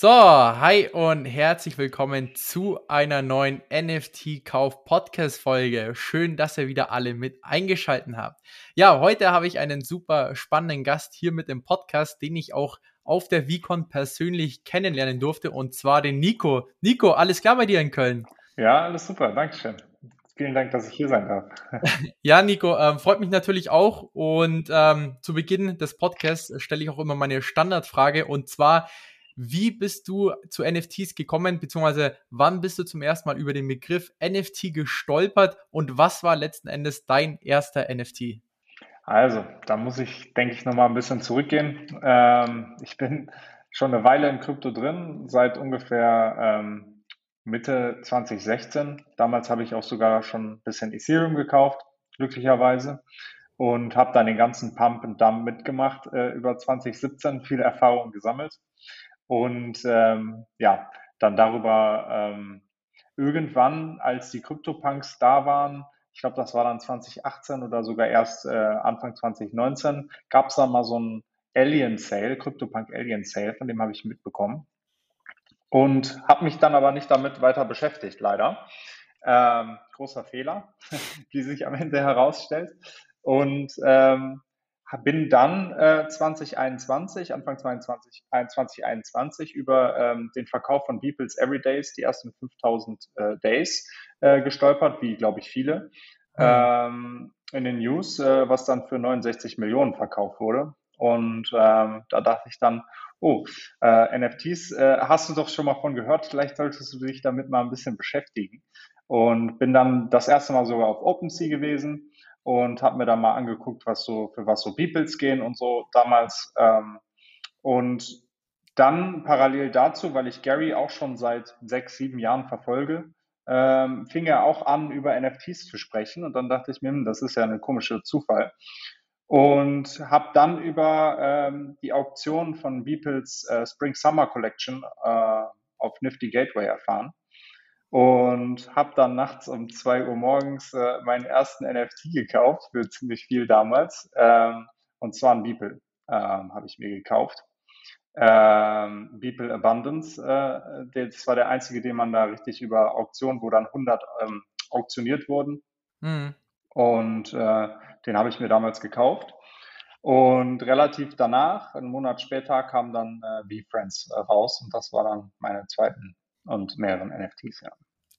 So, hi und herzlich willkommen zu einer neuen NFT-Kauf-Podcast-Folge. Schön, dass ihr wieder alle mit eingeschaltet habt. Ja, heute habe ich einen super spannenden Gast hier mit dem Podcast, den ich auch auf der VCon persönlich kennenlernen durfte, und zwar den Nico. Nico, alles klar bei dir in Köln? Ja, alles super, Dankeschön. Vielen Dank, dass ich hier sein darf. ja, Nico, ähm, freut mich natürlich auch. Und ähm, zu Beginn des Podcasts stelle ich auch immer meine Standardfrage, und zwar, wie bist du zu NFTs gekommen, beziehungsweise wann bist du zum ersten Mal über den Begriff NFT gestolpert und was war letzten Endes dein erster NFT? Also, da muss ich, denke ich, nochmal ein bisschen zurückgehen. Ähm, ich bin schon eine Weile in Krypto drin, seit ungefähr ähm, Mitte 2016. Damals habe ich auch sogar schon ein bisschen Ethereum gekauft, glücklicherweise. Und habe dann den ganzen Pump and Dump mitgemacht äh, über 2017, viele Erfahrungen gesammelt. Und ähm, ja, dann darüber ähm, irgendwann, als die CryptoPunks da waren, ich glaube, das war dann 2018 oder sogar erst äh, Anfang 2019, gab es da mal so ein Alien Sale, CryptoPunk Alien Sale, von dem habe ich mitbekommen. Und habe mich dann aber nicht damit weiter beschäftigt, leider. Ähm, großer Fehler, wie sich am Ende herausstellt. Und ähm, bin dann äh, 2021, Anfang 2022, 2021 über ähm, den Verkauf von Beeples Everydays, die ersten 5000 äh, Days, äh, gestolpert, wie glaube ich viele, mhm. ähm, in den News, äh, was dann für 69 Millionen verkauft wurde. Und ähm, da dachte ich dann, oh, äh, NFTs, äh, hast du doch schon mal von gehört, vielleicht solltest du dich damit mal ein bisschen beschäftigen. Und bin dann das erste Mal sogar auf OpenSea gewesen und habe mir da mal angeguckt, was so für was so Beeples gehen und so damals. Ähm, und dann parallel dazu, weil ich Gary auch schon seit sechs, sieben Jahren verfolge, ähm, fing er auch an, über NFTs zu sprechen. Und dann dachte ich mir, hm, das ist ja ein komischer Zufall. Und habe dann über ähm, die Auktion von Beeples äh, Spring Summer Collection äh, auf Nifty Gateway erfahren und habe dann nachts um zwei Uhr morgens äh, meinen ersten NFT gekauft für ziemlich viel damals. Ähm, und zwar ein Beeple ähm, habe ich mir gekauft. Ähm, Beeple Abundance, äh, das war der einzige, den man da richtig über Auktion, wo dann 100 ähm, auktioniert wurden. Mhm. Und äh, den habe ich mir damals gekauft. Und relativ danach, einen Monat später, kam dann äh, V-Friends äh, raus und das war dann meine zweiten und mehreren NFTs, ja.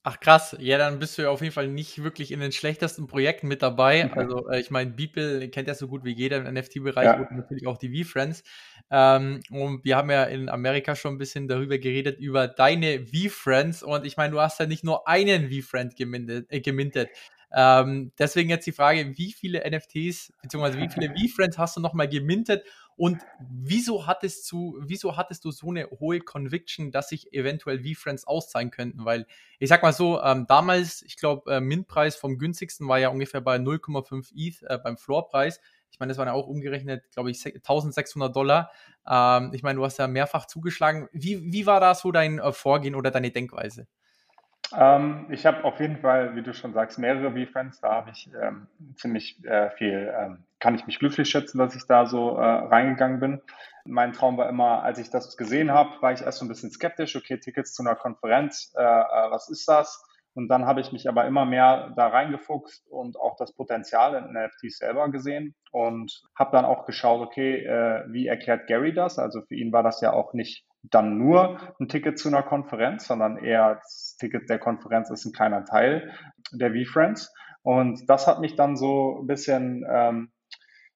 Ach krass, ja, dann bist du ja auf jeden Fall nicht wirklich in den schlechtesten Projekten mit dabei. Okay. Also äh, ich meine, Beeple kennt ja so gut wie jeder im NFT-Bereich ja. und natürlich auch die V-Friends. Ähm, und wir haben ja in Amerika schon ein bisschen darüber geredet, über deine V-Friends. Und ich meine, du hast ja nicht nur einen V-Friend gemintet. Äh, gemintet. Ähm, deswegen jetzt die Frage, wie viele NFTs bzw. wie viele V-Friends hast du nochmal gemintet und wieso hattest du, wieso hattest du so eine hohe Conviction, dass sich eventuell V-Friends auszahlen könnten? Weil ich sag mal so, ähm, damals, ich glaube, äh, Mintpreis vom günstigsten war ja ungefähr bei 0,5 ETH äh, beim Floorpreis. Ich meine, das waren ja auch umgerechnet, glaube ich, 1600 Dollar. Ähm, ich meine, du hast ja mehrfach zugeschlagen. Wie, wie war da so dein äh, Vorgehen oder deine Denkweise? Ähm, ich habe auf jeden Fall, wie du schon sagst, mehrere V-Friends. Da habe ich ähm, ziemlich äh, viel, ähm, kann ich mich glücklich schätzen, dass ich da so äh, reingegangen bin. Mein Traum war immer, als ich das gesehen habe, war ich erst so ein bisschen skeptisch. Okay, Tickets zu einer Konferenz, äh, äh was ist das? Und dann habe ich mich aber immer mehr da reingefuchst und auch das Potenzial in NFTs selber gesehen und habe dann auch geschaut, okay, äh, wie erklärt Gary das? Also für ihn war das ja auch nicht dann nur ein Ticket zu einer Konferenz, sondern eher das Ticket der Konferenz ist ein kleiner Teil der V-Friends. Und das hat mich dann so ein bisschen ähm,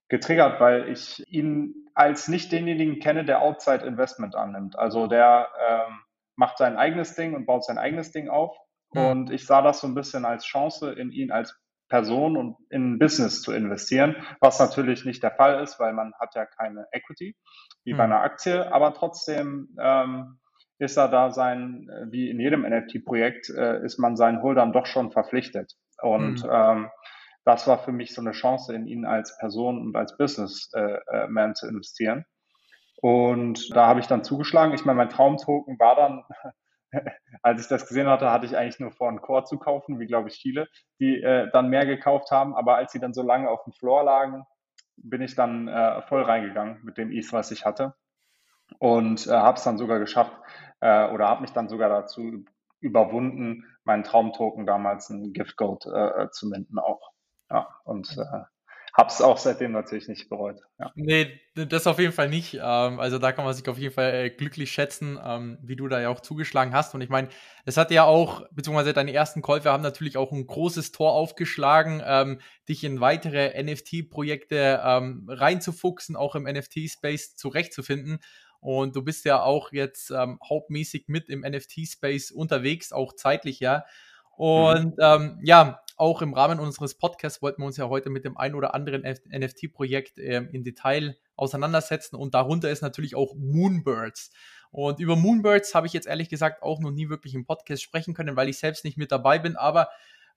getriggert, weil ich ihn als nicht denjenigen kenne, der Outside Investment annimmt. Also der ähm, macht sein eigenes Ding und baut sein eigenes Ding auf. Mhm. Und ich sah das so ein bisschen als Chance, in ihn als Person und in ein Business zu investieren, was natürlich nicht der Fall ist, weil man hat ja keine Equity wie bei hm. einer Aktie, aber trotzdem ähm, ist er da sein, äh, wie in jedem NFT-Projekt, äh, ist man seinen Holdern doch schon verpflichtet. Und mhm. ähm, das war für mich so eine Chance, in ihn als Person und als Businessman äh, zu investieren. Und da habe ich dann zugeschlagen. Ich meine, mein Traumtoken war dann als ich das gesehen hatte, hatte ich eigentlich nur vor, einen Core zu kaufen, wie glaube ich viele, die äh, dann mehr gekauft haben. Aber als sie dann so lange auf dem Floor lagen, bin ich dann äh, voll reingegangen mit dem ETH, was ich hatte. und äh, habe es dann sogar geschafft äh, oder habe mich dann sogar dazu überwunden, meinen Traumtoken damals ein Gift Gold äh, äh, zu minden auch. Ja, und habe es auch seitdem natürlich nicht bereut. Ja. Nee, das auf jeden Fall nicht. Ähm, also da kann man sich auf jeden Fall äh, glücklich schätzen, ähm, wie du da ja auch zugeschlagen hast. Und ich meine, es hat ja auch, beziehungsweise deine ersten Käufe haben natürlich auch ein großes Tor aufgeschlagen, ähm, dich in weitere NFT-Projekte reinzufuchsen, auch im NFT-Space zurechtzufinden. Und du bist ja auch jetzt ähm, hauptmäßig mit im NFT-Space unterwegs, auch zeitlich ja. Mhm. Und mhm. ähm, ja, auch im Rahmen unseres Podcasts wollten wir uns ja heute mit dem ein oder anderen NFT-Projekt äh, im Detail auseinandersetzen und darunter ist natürlich auch Moonbirds. Und über Moonbirds habe ich jetzt ehrlich gesagt auch noch nie wirklich im Podcast sprechen können, weil ich selbst nicht mit dabei bin. Aber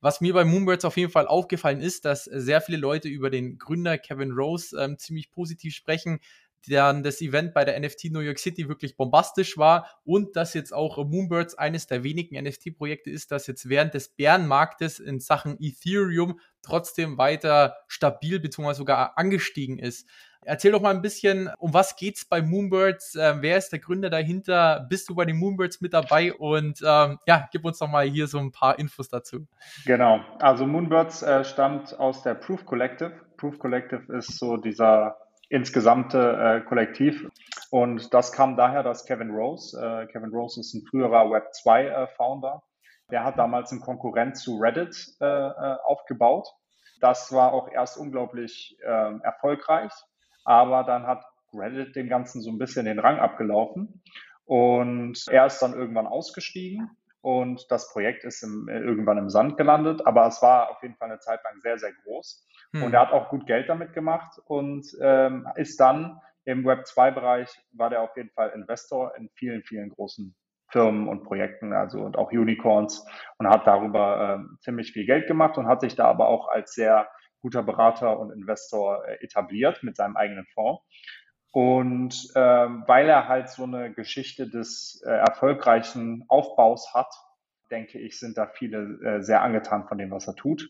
was mir bei Moonbirds auf jeden Fall aufgefallen ist, dass sehr viele Leute über den Gründer Kevin Rose ähm, ziemlich positiv sprechen, dann das Event bei der NFT New York City wirklich bombastisch war und dass jetzt auch Moonbirds eines der wenigen NFT-Projekte ist, das jetzt während des Bärenmarktes in Sachen Ethereum trotzdem weiter stabil bzw. sogar angestiegen ist. Erzähl doch mal ein bisschen, um was geht's bei Moonbirds? Äh, wer ist der Gründer dahinter? Bist du bei den Moonbirds mit dabei? Und ähm, ja, gib uns doch mal hier so ein paar Infos dazu. Genau, also Moonbirds äh, stammt aus der Proof Collective. Proof Collective ist so dieser insgesamte äh, Kollektiv. Und das kam daher, dass Kevin Rose, äh, Kevin Rose ist ein früherer Web2-Founder, äh, der hat damals einen Konkurrent zu Reddit äh, äh, aufgebaut. Das war auch erst unglaublich ähm, erfolgreich, aber dann hat Reddit dem Ganzen so ein bisschen den Rang abgelaufen. Und er ist dann irgendwann ausgestiegen und das Projekt ist im, irgendwann im Sand gelandet, aber es war auf jeden Fall eine Zeit lang sehr, sehr groß. Hm. Und er hat auch gut Geld damit gemacht und ähm, ist dann im Web 2-Bereich, war der auf jeden Fall Investor in vielen, vielen großen Firmen und Projekten, also und auch Unicorns und hat darüber ähm, ziemlich viel Geld gemacht und hat sich da aber auch als sehr guter Berater und Investor äh, etabliert mit seinem eigenen Fonds. Und ähm, weil er halt so eine Geschichte des äh, erfolgreichen Aufbaus hat, denke ich, sind da viele äh, sehr angetan von dem, was er tut.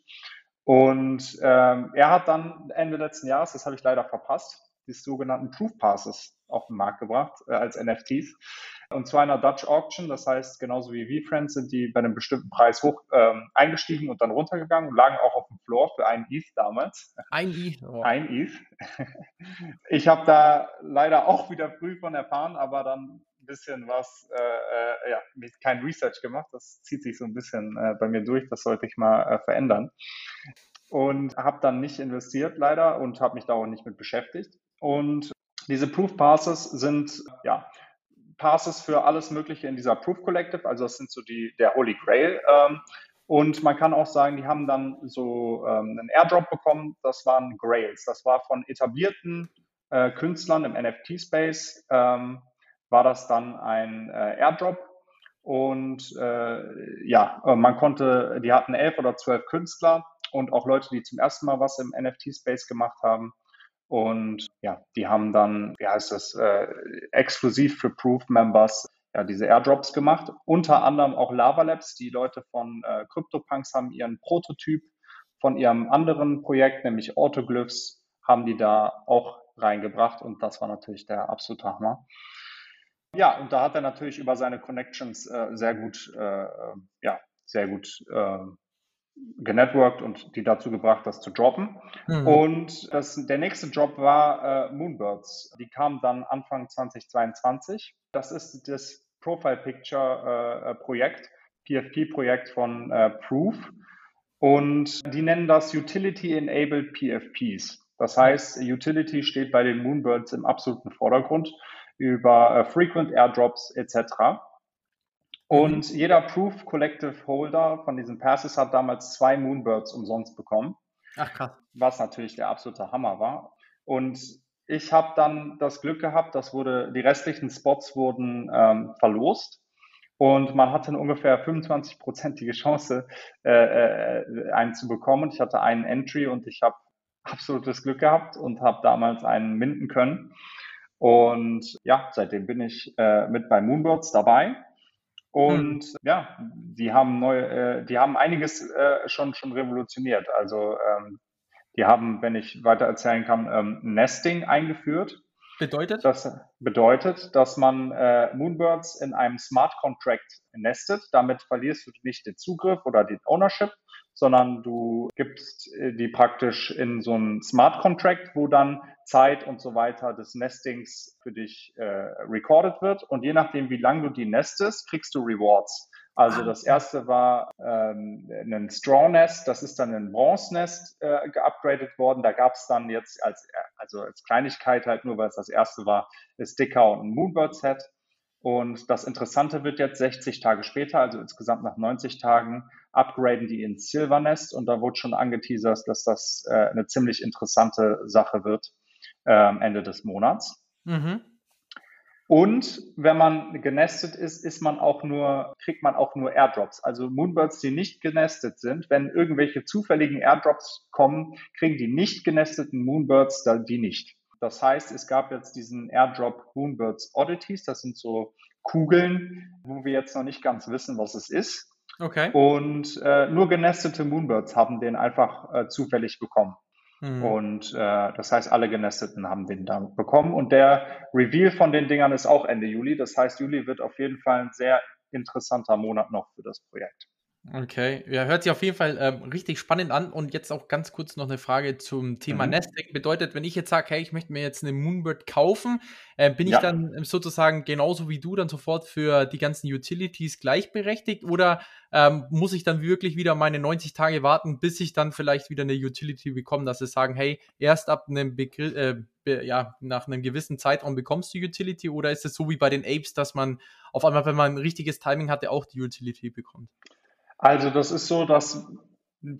Und ähm, er hat dann Ende letzten Jahres, das habe ich leider verpasst, die sogenannten Proof Passes auf den Markt gebracht äh, als NFTs. Und zwar in einer Dutch Auction, das heißt, genauso wie VFriends sind die bei einem bestimmten Preis hoch ähm, eingestiegen und dann runtergegangen und lagen auch auf dem Floor für einen ETH damals. Ein ETH? Oh. Ein ETH. Ich habe da leider auch wieder früh von erfahren, aber dann bisschen was, äh, äh, ja, kein Research gemacht. Das zieht sich so ein bisschen äh, bei mir durch. Das sollte ich mal äh, verändern. Und habe dann nicht investiert leider und habe mich da auch nicht mit beschäftigt. Und diese Proof Passes sind, ja, Passes für alles Mögliche in dieser Proof Collective. Also das sind so die, der Holy Grail. Ähm, und man kann auch sagen, die haben dann so ähm, einen Airdrop bekommen. Das waren Grails. Das war von etablierten äh, Künstlern im NFT-Space. Ähm, war das dann ein äh, Airdrop. Und äh, ja, äh, man konnte, die hatten elf oder zwölf Künstler und auch Leute, die zum ersten Mal was im NFT-Space gemacht haben. Und ja, die haben dann, wie heißt das, äh, exklusiv für Proof-Members ja, diese Airdrops gemacht. Unter anderem auch Lava Labs. Die Leute von äh, CryptoPunks haben ihren Prototyp von ihrem anderen Projekt, nämlich Autoglyphs, haben die da auch reingebracht. Und das war natürlich der absolute Hammer. Ja, und da hat er natürlich über seine Connections äh, sehr gut, äh, ja, sehr gut äh, genetworked und die dazu gebracht, das zu droppen. Mhm. Und das, der nächste Job war äh, Moonbirds. Die kamen dann Anfang 2022. Das ist das Profile Picture äh, Projekt, PFP-Projekt von äh, Proof. Und die nennen das Utility Enabled PFPs. Das heißt, Utility steht bei den Moonbirds im absoluten Vordergrund über äh, Frequent Airdrops etc. Und mhm. jeder Proof Collective Holder von diesen Passes hat damals zwei Moonbirds umsonst bekommen. Ach krass. Was natürlich der absolute Hammer war. Und ich habe dann das Glück gehabt, dass wurde, die restlichen Spots wurden ähm, verlost. Und man hatte eine ungefähr 25-prozentige Chance, äh, äh, einen zu bekommen. Und ich hatte einen Entry und ich habe absolutes Glück gehabt und habe damals einen minden können. Und ja, seitdem bin ich äh, mit bei Moonbirds dabei. Und hm. ja, die haben neu, äh, die haben einiges äh, schon schon revolutioniert. Also ähm, die haben, wenn ich weiter erzählen kann, ähm, Nesting eingeführt. Bedeutet? Das bedeutet, dass man äh, Moonbirds in einem Smart Contract nestet. Damit verlierst du nicht den Zugriff oder den Ownership, sondern du gibst äh, die praktisch in so einen Smart Contract, wo dann Zeit und so weiter des Nestings für dich äh, recorded wird. Und je nachdem, wie lange du die nestest, kriegst du Rewards. Also das erste war ähm, ein Straw Nest, das ist dann ein Bronze Nest äh, geupgradet worden. Da gab es dann jetzt als, also als Kleinigkeit halt nur, weil es das erste war, Sticker und ein Moonbird Set. Und das Interessante wird jetzt 60 Tage später, also insgesamt nach 90 Tagen, upgraden die ins Silver Nest und da wurde schon angeteasert, dass das äh, eine ziemlich interessante Sache wird äh, am Ende des Monats. Mhm. Und wenn man genestet ist, ist man auch nur, kriegt man auch nur Airdrops. Also Moonbirds, die nicht genestet sind, wenn irgendwelche zufälligen Airdrops kommen, kriegen die nicht genesteten Moonbirds die nicht. Das heißt, es gab jetzt diesen Airdrop Moonbirds Oddities. Das sind so Kugeln, wo wir jetzt noch nicht ganz wissen, was es ist. Okay. Und äh, nur genestete Moonbirds haben den einfach äh, zufällig bekommen. Mhm. Und äh, das heißt, alle Genesteten haben den dann bekommen. Und der Reveal von den Dingern ist auch Ende Juli. Das heißt, Juli wird auf jeden Fall ein sehr interessanter Monat noch für das Projekt. Okay, ja, hört sich auf jeden Fall ähm, richtig spannend an. Und jetzt auch ganz kurz noch eine Frage zum Thema mhm. Nesting. Bedeutet, wenn ich jetzt sage, hey, ich möchte mir jetzt eine Moonbird kaufen, äh, bin ja. ich dann sozusagen genauso wie du dann sofort für die ganzen Utilities gleichberechtigt oder ähm, muss ich dann wirklich wieder meine 90 Tage warten, bis ich dann vielleicht wieder eine Utility bekomme, dass sie sagen, hey, erst ab einem Begriff, äh, ja, nach einem gewissen Zeitraum bekommst du Utility oder ist es so wie bei den Apes, dass man auf einmal, wenn man ein richtiges Timing hatte, auch die Utility bekommt? Also das ist so, dass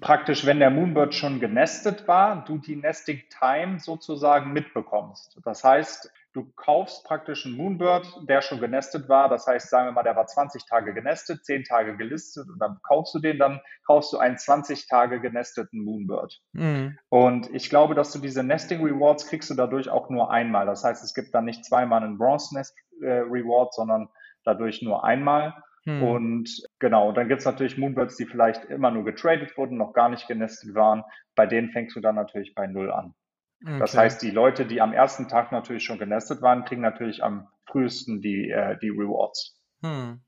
praktisch, wenn der Moonbird schon genestet war, du die Nesting Time sozusagen mitbekommst. Das heißt, du kaufst praktisch einen Moonbird, der schon genestet war. Das heißt, sagen wir mal, der war 20 Tage genestet, 10 Tage gelistet und dann kaufst du den, dann kaufst du einen 20 Tage genesteten Moonbird. Mhm. Und ich glaube, dass du diese Nesting Rewards kriegst du dadurch auch nur einmal. Das heißt, es gibt dann nicht zweimal einen Bronze Nest äh, Reward, sondern dadurch nur einmal. Hm. Und genau, dann gibt es natürlich Moonbirds, die vielleicht immer nur getradet wurden, noch gar nicht genestet waren. Bei denen fängst du dann natürlich bei Null an. Okay. Das heißt, die Leute, die am ersten Tag natürlich schon genestet waren, kriegen natürlich am frühesten die, äh, die Rewards. Hm.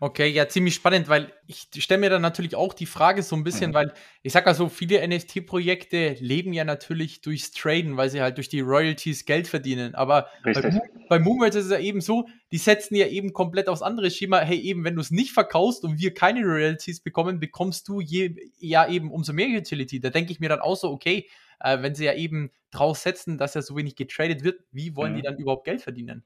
Okay, ja, ziemlich spannend, weil ich stelle mir dann natürlich auch die Frage so ein bisschen, mhm. weil ich sag mal so, viele NFT-Projekte leben ja natürlich durchs Traden, weil sie halt durch die Royalties Geld verdienen. Aber Richtig. bei, bei Moonbirds ist es ja eben so, die setzen ja eben komplett aufs andere Schema. Hey, eben, wenn du es nicht verkaufst und wir keine Royalties bekommen, bekommst du je, ja eben umso mehr Utility. Da denke ich mir dann auch so, okay, äh, wenn sie ja eben drauf setzen, dass ja so wenig getradet wird, wie wollen mhm. die dann überhaupt Geld verdienen?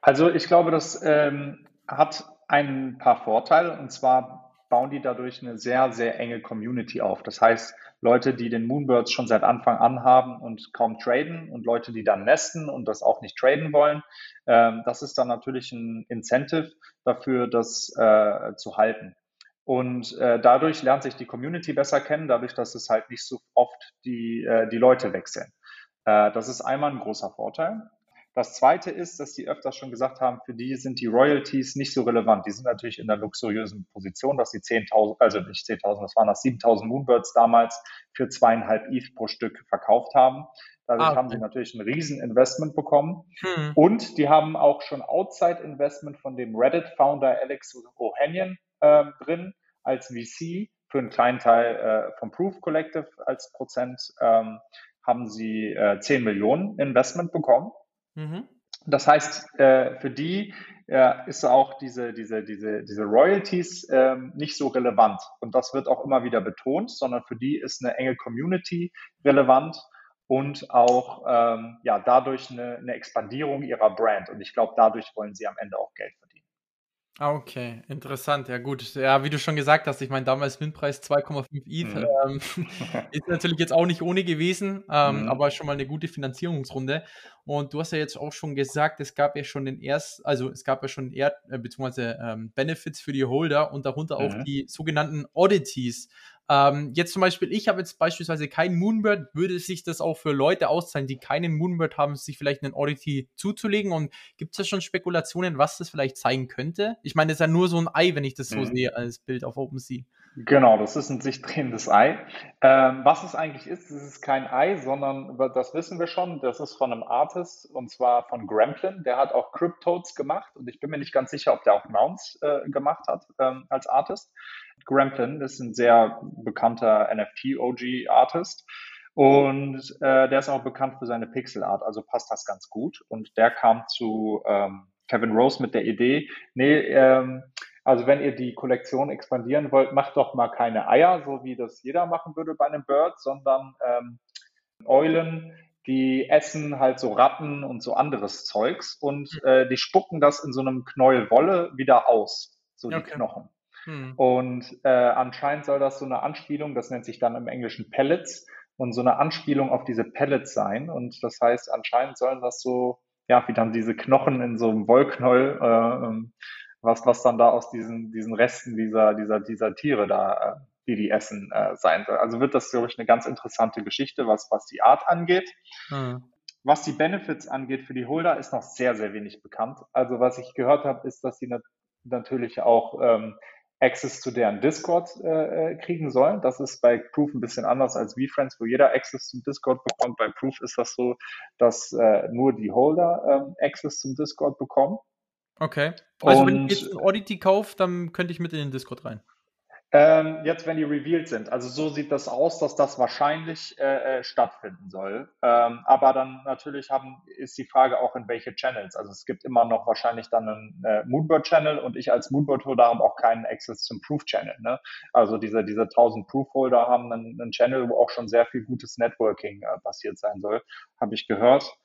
Also ich glaube, das ähm, hat ein paar Vorteile und zwar bauen die dadurch eine sehr, sehr enge Community auf. Das heißt, Leute, die den Moonbirds schon seit Anfang an haben und kaum traden und Leute, die dann nesten und das auch nicht traden wollen, ähm, das ist dann natürlich ein Incentive dafür, das äh, zu halten. Und äh, dadurch lernt sich die Community besser kennen, dadurch, dass es halt nicht so oft die, äh, die Leute wechseln. Äh, das ist einmal ein großer Vorteil. Das zweite ist, dass die öfters schon gesagt haben, für die sind die Royalties nicht so relevant. Die sind natürlich in der luxuriösen Position, dass sie 10.000, also nicht 10.000, das waren das 7.000 Moonbirds damals für zweieinhalb ETH pro Stück verkauft haben. Dadurch ah, haben sie natürlich ein Rieseninvestment bekommen. Hm. Und die haben auch schon Outside-Investment von dem Reddit-Founder Alex Ohanian äh, drin als VC für einen kleinen Teil äh, vom Proof Collective als Prozent ähm, haben sie äh, 10 Millionen Investment bekommen. Mhm. Das heißt, äh, für die äh, ist auch diese, diese, diese, diese Royalties ähm, nicht so relevant. Und das wird auch immer wieder betont, sondern für die ist eine enge Community relevant und auch ähm, ja, dadurch eine, eine Expandierung ihrer Brand. Und ich glaube, dadurch wollen sie am Ende auch Geld verdienen. Ah, okay, interessant. Ja, gut. Ja, wie du schon gesagt hast, ich meine, damals Windpreis 2,5 ETH Mhm. ähm, ist natürlich jetzt auch nicht ohne gewesen, ähm, Mhm. aber schon mal eine gute Finanzierungsrunde. Und du hast ja jetzt auch schon gesagt, es gab ja schon den ersten, also es gab ja schon Erd äh, beziehungsweise ähm, Benefits für die Holder und darunter auch mhm. die sogenannten Oddities. Ähm, jetzt zum Beispiel, ich habe jetzt beispielsweise keinen Moonbird, würde sich das auch für Leute auszahlen, die keinen Moonbird haben, sich vielleicht einen Oddity zuzulegen? Und gibt es da schon Spekulationen, was das vielleicht zeigen könnte? Ich meine, das ist ja nur so ein Ei, wenn ich das so mhm. sehe als Bild auf OpenSea. Genau, das ist ein sich drehendes Ei. Ähm, was es eigentlich ist, es ist kein Ei, sondern das wissen wir schon, das ist von einem Artist und zwar von Gremplin. Der hat auch Cryptodes gemacht und ich bin mir nicht ganz sicher, ob der auch Mounts äh, gemacht hat ähm, als Artist. Gremplin ist ein sehr bekannter NFT-OG-Artist und äh, der ist auch bekannt für seine Pixel-Art, also passt das ganz gut. Und der kam zu ähm, Kevin Rose mit der Idee, nee, ähm, also wenn ihr die Kollektion expandieren wollt, macht doch mal keine Eier, so wie das jeder machen würde bei einem Bird, sondern ähm, Eulen, die essen halt so Ratten und so anderes Zeugs und hm. äh, die spucken das in so einem Knäuel Wolle wieder aus, so die okay. Knochen. Hm. Und äh, anscheinend soll das so eine Anspielung, das nennt sich dann im Englischen Pellets, und so eine Anspielung auf diese Pellets sein. Und das heißt, anscheinend sollen das so, ja, wie dann diese Knochen in so einem Wollknäuel äh, ähm, was, was dann da aus diesen, diesen Resten dieser, dieser, dieser Tiere da, äh, die die essen, äh, sein soll. Also wird das, glaube ich, eine ganz interessante Geschichte, was, was die Art angeht. Mhm. Was die Benefits angeht für die Holder, ist noch sehr, sehr wenig bekannt. Also was ich gehört habe, ist, dass sie nat natürlich auch ähm, Access zu deren Discord äh, äh, kriegen sollen. Das ist bei Proof ein bisschen anders als VFriends, wo jeder Access zum Discord bekommt. Bei Proof ist das so, dass äh, nur die Holder äh, Access zum Discord bekommen. Okay. Also und, wenn ich jetzt ein Oddity kaufe, dann könnte ich mit in den Discord rein. Ähm, jetzt, wenn die revealed sind. Also so sieht das aus, dass das wahrscheinlich äh, äh, stattfinden soll. Ähm, aber dann natürlich haben, ist die Frage auch in welche Channels. Also es gibt immer noch wahrscheinlich dann einen äh, Moonbird-Channel und ich als Moonbird-Holder habe auch keinen Access zum Proof-Channel. Ne? Also diese, diese 1000 Proof-Holder haben einen, einen, Channel, wo auch schon sehr viel gutes Networking äh, passiert sein soll, habe ich gehört.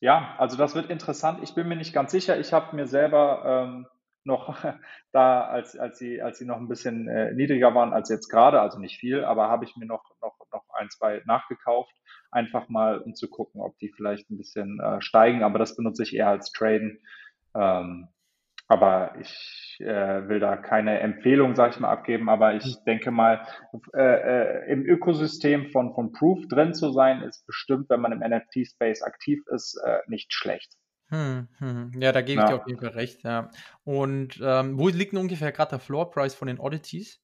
Ja, also das wird interessant. Ich bin mir nicht ganz sicher. Ich habe mir selber ähm, noch da, als, als, sie, als sie noch ein bisschen äh, niedriger waren als jetzt gerade, also nicht viel, aber habe ich mir noch, noch, noch ein, zwei nachgekauft, einfach mal um zu gucken, ob die vielleicht ein bisschen äh, steigen, aber das benutze ich eher als Traden. Ähm, aber ich äh, will da keine Empfehlung, sage ich mal, abgeben, aber ich hm. denke mal, äh, äh, im Ökosystem von, von Proof drin zu sein, ist bestimmt, wenn man im NFT-Space aktiv ist, äh, nicht schlecht. Hm, hm. Ja, da gebe ich dir auf jeden Fall recht, ja. Und ähm, wo liegt denn ungefähr gerade der Floor Price von den Oddities?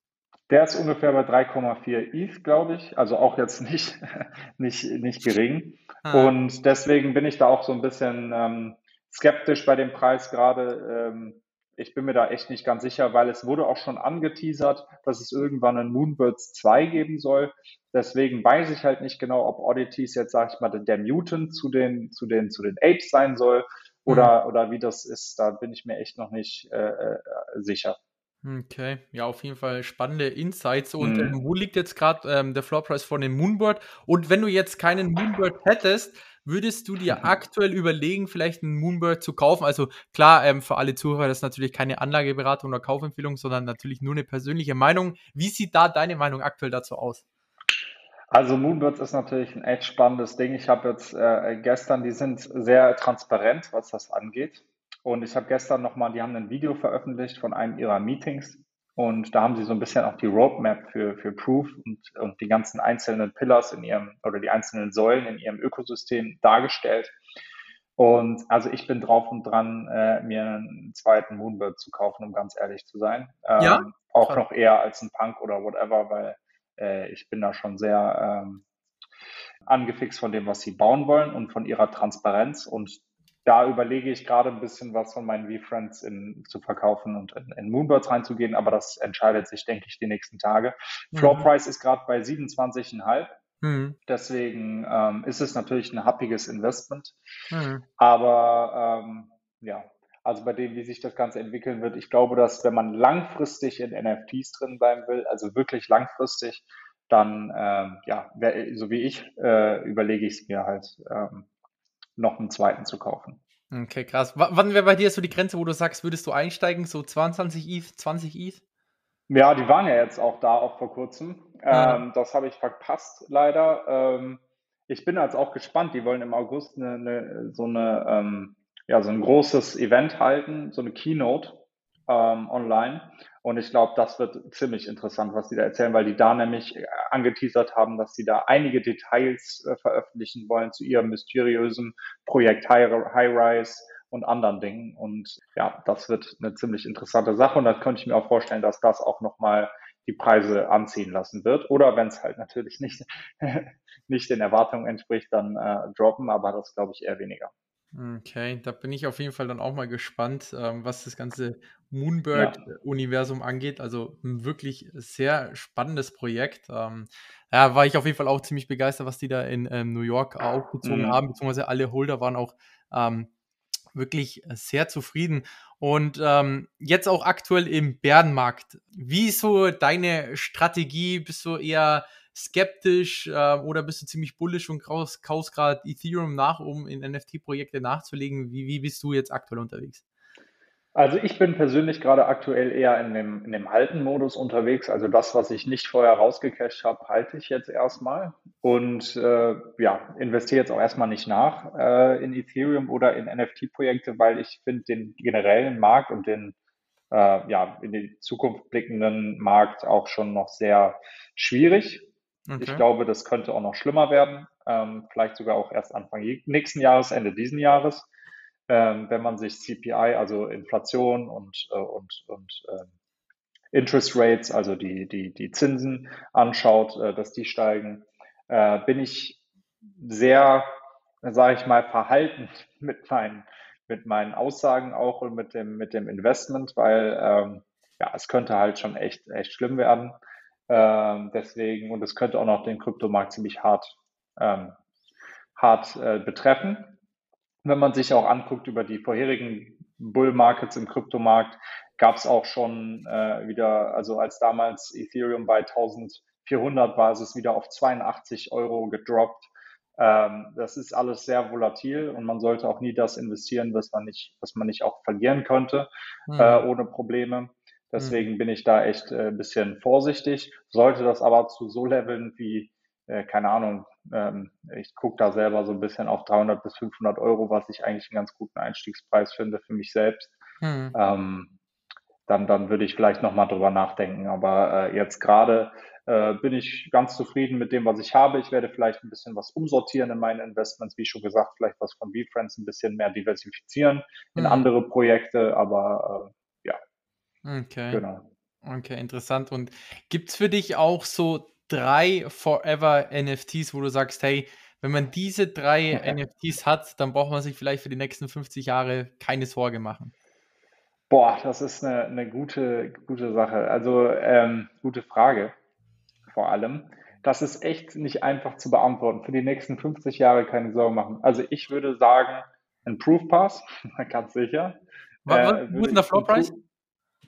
Der ist ungefähr bei 3,4 ETH, glaube ich. Also auch jetzt nicht, nicht, nicht gering. Ah. Und deswegen bin ich da auch so ein bisschen ähm, skeptisch bei dem Preis gerade. Ähm, ich bin mir da echt nicht ganz sicher, weil es wurde auch schon angeteasert, dass es irgendwann einen Moonbirds 2 geben soll. Deswegen weiß ich halt nicht genau, ob Oddities jetzt, sag ich mal, der Mutant zu den, zu den, zu den Apes sein soll oder, mhm. oder wie das ist. Da bin ich mir echt noch nicht äh, äh sicher. Okay, ja, auf jeden Fall spannende Insights. Und mhm. ähm, wo liegt jetzt gerade ähm, der Floorpreis von dem Moonbird? Und wenn du jetzt keinen Moonbird hättest, würdest du dir aktuell überlegen, vielleicht einen Moonbird zu kaufen? Also klar, ähm, für alle Zuhörer, das ist natürlich keine Anlageberatung oder Kaufempfehlung, sondern natürlich nur eine persönliche Meinung. Wie sieht da deine Meinung aktuell dazu aus? Also Moonbirds ist natürlich ein echt spannendes Ding. Ich habe jetzt äh, gestern, die sind sehr transparent, was das angeht. Und ich habe gestern nochmal, die haben ein Video veröffentlicht von einem ihrer Meetings. Und da haben sie so ein bisschen auch die Roadmap für, für Proof und, und die ganzen einzelnen Pillars in ihrem oder die einzelnen Säulen in ihrem Ökosystem dargestellt. Und also ich bin drauf und dran, äh, mir einen zweiten Moonbird zu kaufen, um ganz ehrlich zu sein. Ähm, ja? Auch noch eher als ein Punk oder whatever, weil äh, ich bin da schon sehr ähm, angefixt von dem, was sie bauen wollen und von ihrer Transparenz. Und da überlege ich gerade ein bisschen was von meinen V-Friends zu verkaufen und in, in, Moonbirds reinzugehen, aber das entscheidet sich, denke ich, die nächsten Tage. Mhm. Floor Price ist gerade bei 27,5. Mhm. Deswegen ähm, ist es natürlich ein happiges Investment. Mhm. Aber ähm, ja, also bei dem, wie sich das Ganze entwickeln wird, ich glaube, dass wenn man langfristig in NFTs drin bleiben will, also wirklich langfristig, dann, ähm, ja, so wie ich, äh, überlege ich es mir halt, ähm, noch einen zweiten zu kaufen. Okay, krass. W wann wäre bei dir so die Grenze, wo du sagst, würdest du einsteigen? So 22 ETH, 20 ETH? Ja, die waren ja jetzt auch da, auch vor kurzem. Ja. Ähm, das habe ich verpasst, leider. Ähm, ich bin jetzt auch gespannt. Die wollen im August eine, eine, so, eine, ähm, ja, so ein großes Event halten, so eine Keynote ähm, online. Und ich glaube, das wird ziemlich interessant, was die da erzählen, weil die da nämlich äh, angeteasert haben, dass sie da einige Details äh, veröffentlichen wollen zu ihrem mysteriösen Projekt High, High Rise und anderen Dingen. Und ja, das wird eine ziemlich interessante Sache. Und da könnte ich mir auch vorstellen, dass das auch nochmal die Preise anziehen lassen wird. Oder wenn es halt natürlich nicht, nicht den Erwartungen entspricht, dann äh, droppen, aber das glaube ich eher weniger. Okay, da bin ich auf jeden Fall dann auch mal gespannt, ähm, was das ganze Moonbird-Universum ja. angeht. Also ein wirklich sehr spannendes Projekt. Ähm, ja, war ich auf jeden Fall auch ziemlich begeistert, was die da in ähm, New York aufgezogen mhm. haben, beziehungsweise alle Holder waren auch ähm, wirklich sehr zufrieden. Und ähm, jetzt auch aktuell im Bärenmarkt. Wie ist so deine Strategie? Bist du eher skeptisch äh, oder bist du ziemlich bullish und kaufst, gerade Ethereum nach, um in NFT-Projekte nachzulegen? Wie, wie bist du jetzt aktuell unterwegs? Also ich bin persönlich gerade aktuell eher in dem, in dem Halten-Modus unterwegs. Also das, was ich nicht vorher rausgecasht habe, halte ich jetzt erstmal und äh, ja, investiere jetzt auch erstmal nicht nach äh, in Ethereum oder in NFT-Projekte, weil ich finde den generellen Markt und den äh, ja, in die Zukunft blickenden Markt auch schon noch sehr schwierig. Okay. Ich glaube, das könnte auch noch schlimmer werden, ähm, vielleicht sogar auch erst Anfang nächsten Jahres, Ende diesen Jahres ähm, wenn man sich CPI, also Inflation und, äh, und, und äh, Interest Rates, also die, die, die Zinsen anschaut, äh, dass die steigen, äh, bin ich sehr, sage ich mal, verhalten mit meinen, mit meinen Aussagen auch und mit dem, mit dem Investment, weil ähm, ja, es könnte halt schon echt, echt schlimm werden. Ähm, deswegen, und es könnte auch noch den Kryptomarkt ziemlich hart, ähm, hart äh, betreffen wenn man sich auch anguckt über die vorherigen Bull Markets im Kryptomarkt, gab es auch schon äh, wieder, also als damals Ethereum bei 1400 war, ist es wieder auf 82 Euro gedroppt. Ähm, das ist alles sehr volatil und man sollte auch nie das investieren, was man nicht, was man nicht auch verlieren könnte, mhm. äh, ohne Probleme. Deswegen mhm. bin ich da echt äh, ein bisschen vorsichtig. Sollte das aber zu so Leveln wie, äh, keine Ahnung, ähm, ich gucke da selber so ein bisschen auf 300 bis 500 Euro, was ich eigentlich einen ganz guten Einstiegspreis finde für mich selbst. Mhm. Ähm, dann, dann würde ich vielleicht nochmal drüber nachdenken. Aber äh, jetzt gerade äh, bin ich ganz zufrieden mit dem, was ich habe. Ich werde vielleicht ein bisschen was umsortieren in meinen Investments, wie schon gesagt, vielleicht was von VFriends ein bisschen mehr diversifizieren in mhm. andere Projekte, aber äh. Okay. Genau. Okay, interessant. Und gibt es für dich auch so drei Forever NFTs, wo du sagst, hey, wenn man diese drei NFTs hat, dann braucht man sich vielleicht für die nächsten 50 Jahre keine Sorge machen? Boah, das ist eine, eine gute, gute Sache. Also ähm, gute Frage vor allem. Das ist echt nicht einfach zu beantworten. Für die nächsten 50 Jahre keine Sorgen machen. Also ich würde sagen, ein Proof Pass, ganz sicher. Was, äh, wo ist denn der Floor Price?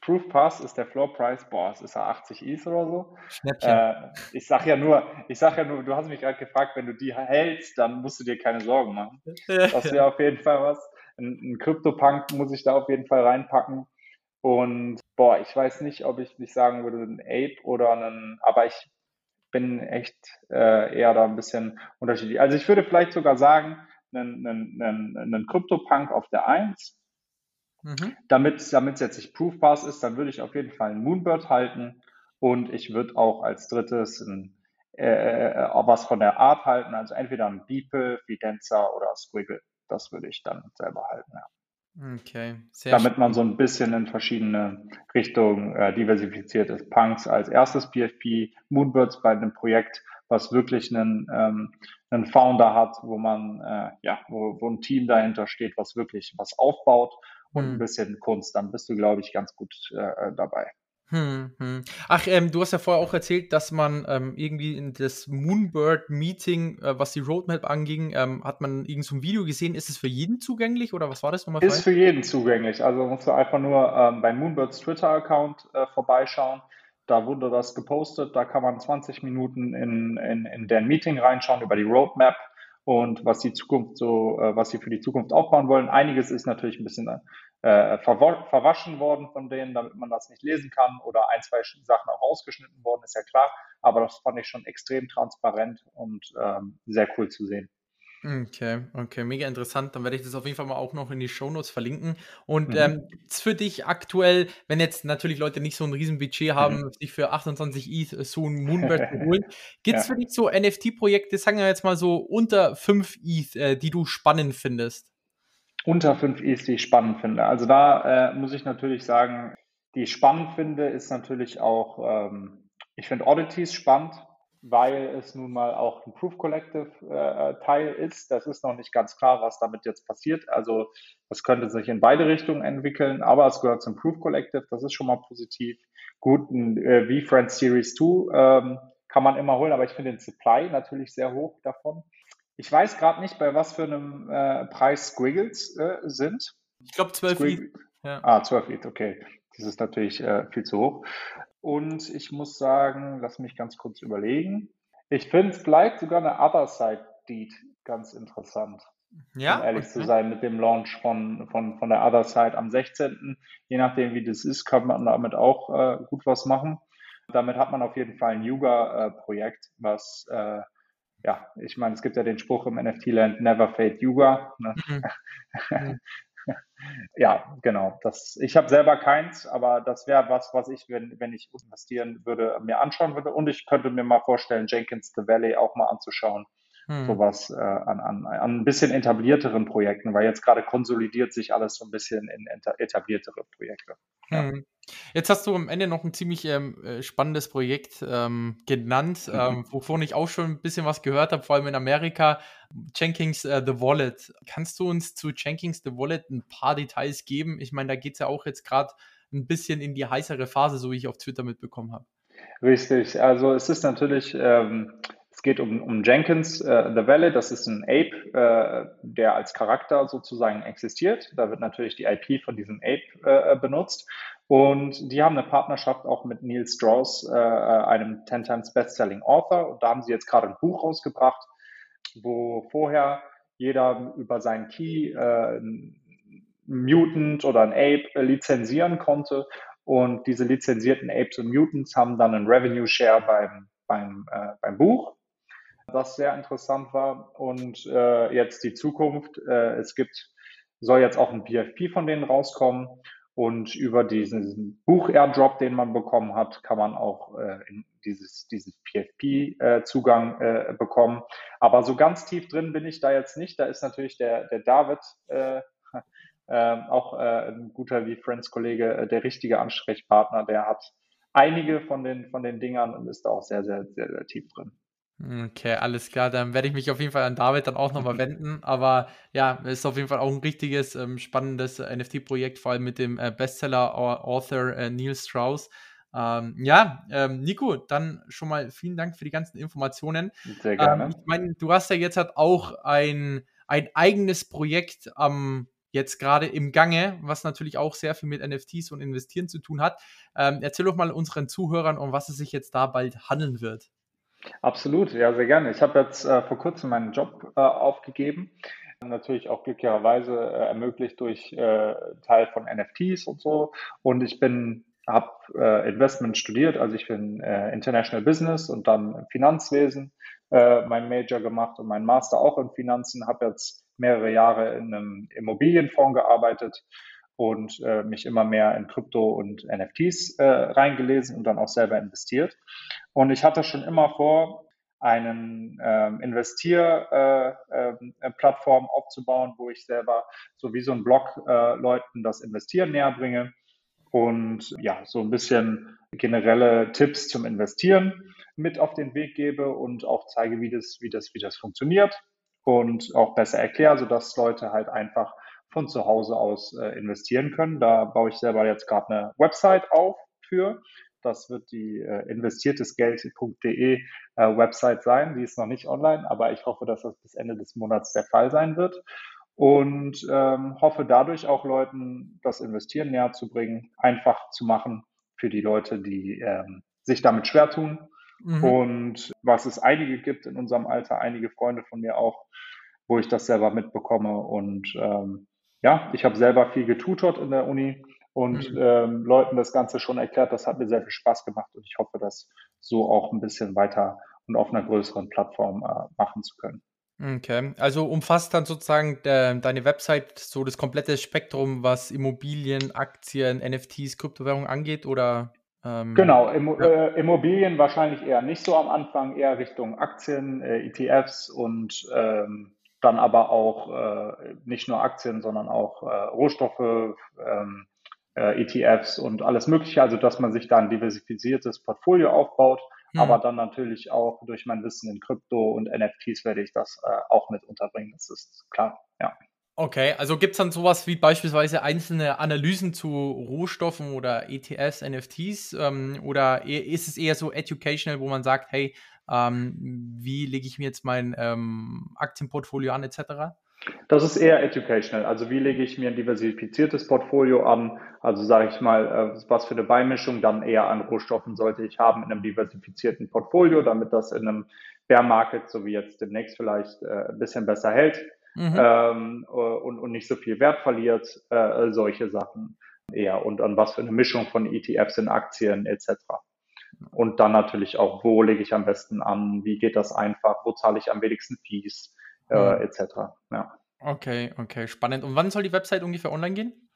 Proof Pass ist der Floor Price, boah, es ist ja 80 ETH oder so. Äh, ich sag ja nur, ich sag ja nur, du hast mich gerade gefragt, wenn du die hältst, dann musst du dir keine Sorgen machen. Das wäre auf jeden Fall was. Ein, ein CryptoPunk muss ich da auf jeden Fall reinpacken. Und boah, ich weiß nicht, ob ich nicht sagen würde, ein Ape oder ein, aber ich bin echt äh, eher da ein bisschen unterschiedlich. Also ich würde vielleicht sogar sagen, einen, einen, einen, einen CryptoPunk auf der 1 Mhm. Damit, es jetzt nicht Proof Pass ist, dann würde ich auf jeden Fall einen Moonbird halten und ich würde auch als drittes ein, äh, äh, was von der Art halten, also entweder ein Beeple, Videnza oder Squiggle. Das würde ich dann selber halten, ja. Okay, sehr Damit man so ein bisschen in verschiedene Richtungen äh, diversifiziert ist. Punks als erstes PFP, Moonbirds bei einem Projekt, was wirklich einen, ähm, einen Founder hat, wo man, äh, ja, wo, wo ein Team dahinter steht, was wirklich was aufbaut und hm. ein bisschen Kunst, dann bist du, glaube ich, ganz gut äh, dabei. Hm, hm. Ach, ähm, du hast ja vorher auch erzählt, dass man ähm, irgendwie in das Moonbird-Meeting, äh, was die Roadmap anging, ähm, hat man irgend so ein Video gesehen. Ist es für jeden zugänglich oder was war das nochmal? Ist für jeden zugänglich. Also musst du einfach nur ähm, bei Moonbirds Twitter-Account äh, vorbeischauen. Da wurde das gepostet. Da kann man 20 Minuten in, in, in deren Meeting reinschauen über die Roadmap und was die Zukunft so, äh, was sie für die Zukunft aufbauen wollen. Einiges ist natürlich ein bisschen äh, verwaschen worden von denen, damit man das nicht lesen kann oder ein, zwei Sachen auch rausgeschnitten worden, ist ja klar. Aber das fand ich schon extrem transparent und ähm, sehr cool zu sehen. Okay, okay, mega interessant. Dann werde ich das auf jeden Fall mal auch noch in die Shownotes verlinken. Und mhm. ähm, gibt's für dich aktuell, wenn jetzt natürlich Leute nicht so ein Riesenbudget haben, mhm. sich für 28 ETH so ein Moonbird zu holen, gibt es ja. für dich so NFT-Projekte, sagen wir jetzt mal so unter 5 ETH, äh, die du spannend findest? Unter 5 ETH, die ich spannend finde. Also da äh, muss ich natürlich sagen, die ich spannend finde, ist natürlich auch ähm, Ich finde Oddities spannend, weil es nun mal auch ein Proof Collective äh, Teil ist. Das ist noch nicht ganz klar, was damit jetzt passiert. Also das könnte sich in beide Richtungen entwickeln, aber es gehört zum Proof Collective. Das ist schon mal positiv. Gut, ein äh, V-Friends Series 2 ähm, kann man immer holen, aber ich finde den Supply natürlich sehr hoch davon. Ich weiß gerade nicht, bei was für einem äh, Preis Squiggles äh, sind. Ich glaube 12 Squig ja. Ah, 12 ETH, okay. Das ist natürlich äh, viel zu hoch. Und ich muss sagen, lass mich ganz kurz überlegen. Ich finde vielleicht sogar eine Other Side Deed ganz interessant. Ja, um ehrlich okay. zu sein, mit dem Launch von, von, von der Other Side am 16. Je nachdem, wie das ist, kann man damit auch äh, gut was machen. Damit hat man auf jeden Fall ein Yuga-Projekt, was, äh, ja, ich meine, es gibt ja den Spruch im NFT-Land, never fade Yuga. Ne? Mhm. ja, genau. Das, ich habe selber keins, aber das wäre was, was ich, wenn, wenn ich investieren würde, mir anschauen würde. Und ich könnte mir mal vorstellen, Jenkins the Valley auch mal anzuschauen. Hm. Sowas äh, an, an, an ein bisschen etablierteren Projekten, weil jetzt gerade konsolidiert sich alles so ein bisschen in etabliertere Projekte. Ja. Hm. Jetzt hast du am Ende noch ein ziemlich ähm, äh, spannendes Projekt ähm, genannt, mhm. ähm, wovon ich auch schon ein bisschen was gehört habe, vor allem in Amerika. Jenkins uh, The Wallet. Kannst du uns zu Jenkins The Wallet ein paar Details geben? Ich meine, da geht es ja auch jetzt gerade ein bisschen in die heißere Phase, so wie ich auf Twitter mitbekommen habe. Richtig, also es ist natürlich, ähm, es geht um, um Jenkins äh, The Valley, das ist ein Ape, äh, der als Charakter sozusagen existiert. Da wird natürlich die IP von diesem Ape äh, benutzt. Und die haben eine Partnerschaft auch mit Neil Strauss, äh, einem 10 Times Bestselling Author. Und da haben sie jetzt gerade ein Buch rausgebracht, wo vorher jeder über seinen Key äh, Mutant oder ein Ape äh, lizenzieren konnte. Und diese lizenzierten Apes und Mutants haben dann einen Revenue Share beim, beim, äh, beim Buch, das sehr interessant war. Und äh, jetzt die Zukunft. Äh, es gibt, soll jetzt auch ein PFP von denen rauskommen. Und über diesen Buch-Airdrop, den man bekommen hat, kann man auch äh, dieses, dieses PFP-Zugang äh, äh, bekommen. Aber so ganz tief drin bin ich da jetzt nicht. Da ist natürlich der, der David, äh, äh, auch äh, ein guter wie Friends-Kollege, äh, der richtige Ansprechpartner. Der hat einige von den, von den Dingern und ist da auch sehr, sehr, sehr, sehr tief drin. Okay, alles klar. Dann werde ich mich auf jeden Fall an David dann auch nochmal wenden. Aber ja, es ist auf jeden Fall auch ein richtiges, ähm, spannendes NFT-Projekt, vor allem mit dem äh, Bestseller-Author äh, Neil Strauss. Ähm, ja, ähm, Nico, dann schon mal vielen Dank für die ganzen Informationen. Sehr gerne. Ähm, ich meine, du hast ja jetzt halt auch ein, ein eigenes Projekt am jetzt gerade im Gange, was natürlich auch sehr viel mit NFTs und Investieren zu tun hat. Ähm, erzähl doch mal unseren Zuhörern, um was es sich jetzt da bald handeln wird. Absolut, ja, sehr gerne. Ich habe jetzt äh, vor kurzem meinen Job äh, aufgegeben. Natürlich auch glücklicherweise äh, ermöglicht durch äh, Teil von NFTs und so. Und ich bin, habe äh, Investment studiert, also ich bin äh, International Business und dann Finanzwesen mein Major gemacht und mein Master auch in Finanzen. Habe jetzt mehrere Jahre in einem Immobilienfonds gearbeitet und äh, mich immer mehr in Krypto und NFTs äh, reingelesen und dann auch selber investiert. Und ich hatte schon immer vor, einen ähm, Investier-Plattform äh, äh, aufzubauen, wo ich selber so wie so ein Blog äh, Leuten das Investieren näher bringe und ja, so ein bisschen generelle Tipps zum Investieren mit auf den Weg gebe und auch zeige, wie das, wie das, wie das funktioniert und auch besser erkläre, sodass Leute halt einfach von zu Hause aus äh, investieren können. Da baue ich selber jetzt gerade eine Website auf für. Das wird die äh, investiertesgeld.de äh, Website sein. Die ist noch nicht online, aber ich hoffe, dass das bis Ende des Monats der Fall sein wird. Und ähm, hoffe dadurch auch Leuten das Investieren näher zu bringen, einfach zu machen für die Leute, die ähm, sich damit schwer tun. Mhm. Und was es einige gibt in unserem Alter, einige Freunde von mir auch, wo ich das selber mitbekomme. Und ähm, ja, ich habe selber viel getutort in der Uni und mhm. ähm, Leuten das Ganze schon erklärt. Das hat mir sehr viel Spaß gemacht und ich hoffe, das so auch ein bisschen weiter und auf einer größeren Plattform äh, machen zu können. Okay, also umfasst dann sozusagen de, deine Website so das komplette Spektrum, was Immobilien, Aktien, NFTs, Kryptowährungen angeht, oder? Ähm, genau, Immo ja. äh, Immobilien wahrscheinlich eher nicht so am Anfang, eher Richtung Aktien, äh, ETFs und ähm, dann aber auch äh, nicht nur Aktien, sondern auch äh, Rohstoffe, ähm, äh, ETFs und alles Mögliche, also dass man sich da ein diversifiziertes Portfolio aufbaut, hm. aber dann natürlich auch durch mein Wissen in Krypto und NFTs werde ich das äh, auch mit unterbringen, das ist klar, ja. Okay, also gibt es dann sowas wie beispielsweise einzelne Analysen zu Rohstoffen oder ETFs, NFTs ähm, oder e-, ist es eher so educational, wo man sagt, hey, ähm, wie lege ich mir jetzt mein ähm, Aktienportfolio an etc.? Das ist eher educational. Also wie lege ich mir ein diversifiziertes Portfolio an? Also sage ich mal, äh, was für eine Beimischung dann eher an Rohstoffen sollte ich haben in einem diversifizierten Portfolio, damit das in einem Bear Market, so wie jetzt demnächst vielleicht, äh, ein bisschen besser hält mhm. ähm, und, und nicht so viel Wert verliert. Äh, solche Sachen eher. Und an was für eine Mischung von ETFs in Aktien etc. Und dann natürlich auch, wo lege ich am besten an? Wie geht das einfach? Wo zahle ich am wenigsten Fees? äh, etc. Ja. Okay, okay, spannend. Und wann soll die Website ungefähr online gehen?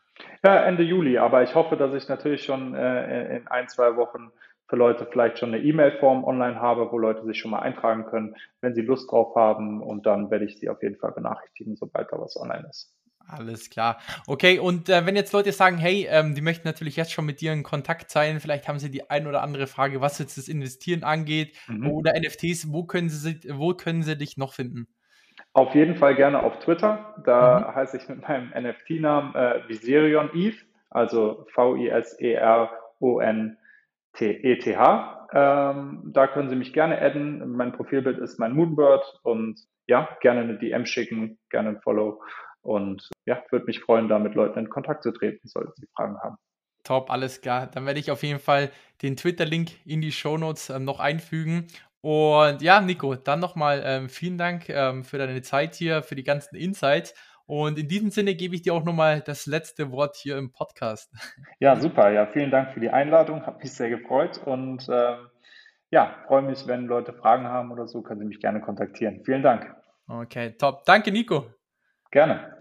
Ja, Ende Juli, aber ich hoffe, dass ich natürlich schon äh, in ein, zwei Wochen für Leute vielleicht schon eine E-Mail-Form online habe, wo Leute sich schon mal eintragen können, wenn sie Lust drauf haben. Und dann werde ich sie auf jeden Fall benachrichtigen, sobald da was online ist. Alles klar. Okay, und äh, wenn jetzt Leute sagen, hey, ähm, die möchten natürlich jetzt schon mit dir in Kontakt sein, vielleicht haben sie die ein oder andere Frage, was jetzt das Investieren angeht mhm. oder NFTs, wo können sie, wo können sie dich noch finden? Auf jeden Fall gerne auf Twitter. Da mhm. heiße ich mit meinem NFT-Namen äh, Viserion Eve, also V-I-S-E-R-O-N-T-E-T-H. Ähm, da können Sie mich gerne adden. Mein Profilbild ist mein Moonbird und ja, gerne eine DM schicken, gerne ein Follow. Und ja, würde mich freuen, da mit Leuten in Kontakt zu treten, sollten Sie Fragen haben. Top, alles klar. Dann werde ich auf jeden Fall den Twitter-Link in die Show Notes ähm, noch einfügen. Und ja, Nico, dann nochmal ähm, vielen Dank ähm, für deine Zeit hier, für die ganzen Insights. Und in diesem Sinne gebe ich dir auch nochmal das letzte Wort hier im Podcast. Ja, super. Ja, vielen Dank für die Einladung. Hat mich sehr gefreut. Und ähm, ja, freue mich, wenn Leute Fragen haben oder so, können Sie mich gerne kontaktieren. Vielen Dank. Okay, top. Danke, Nico. Gerne.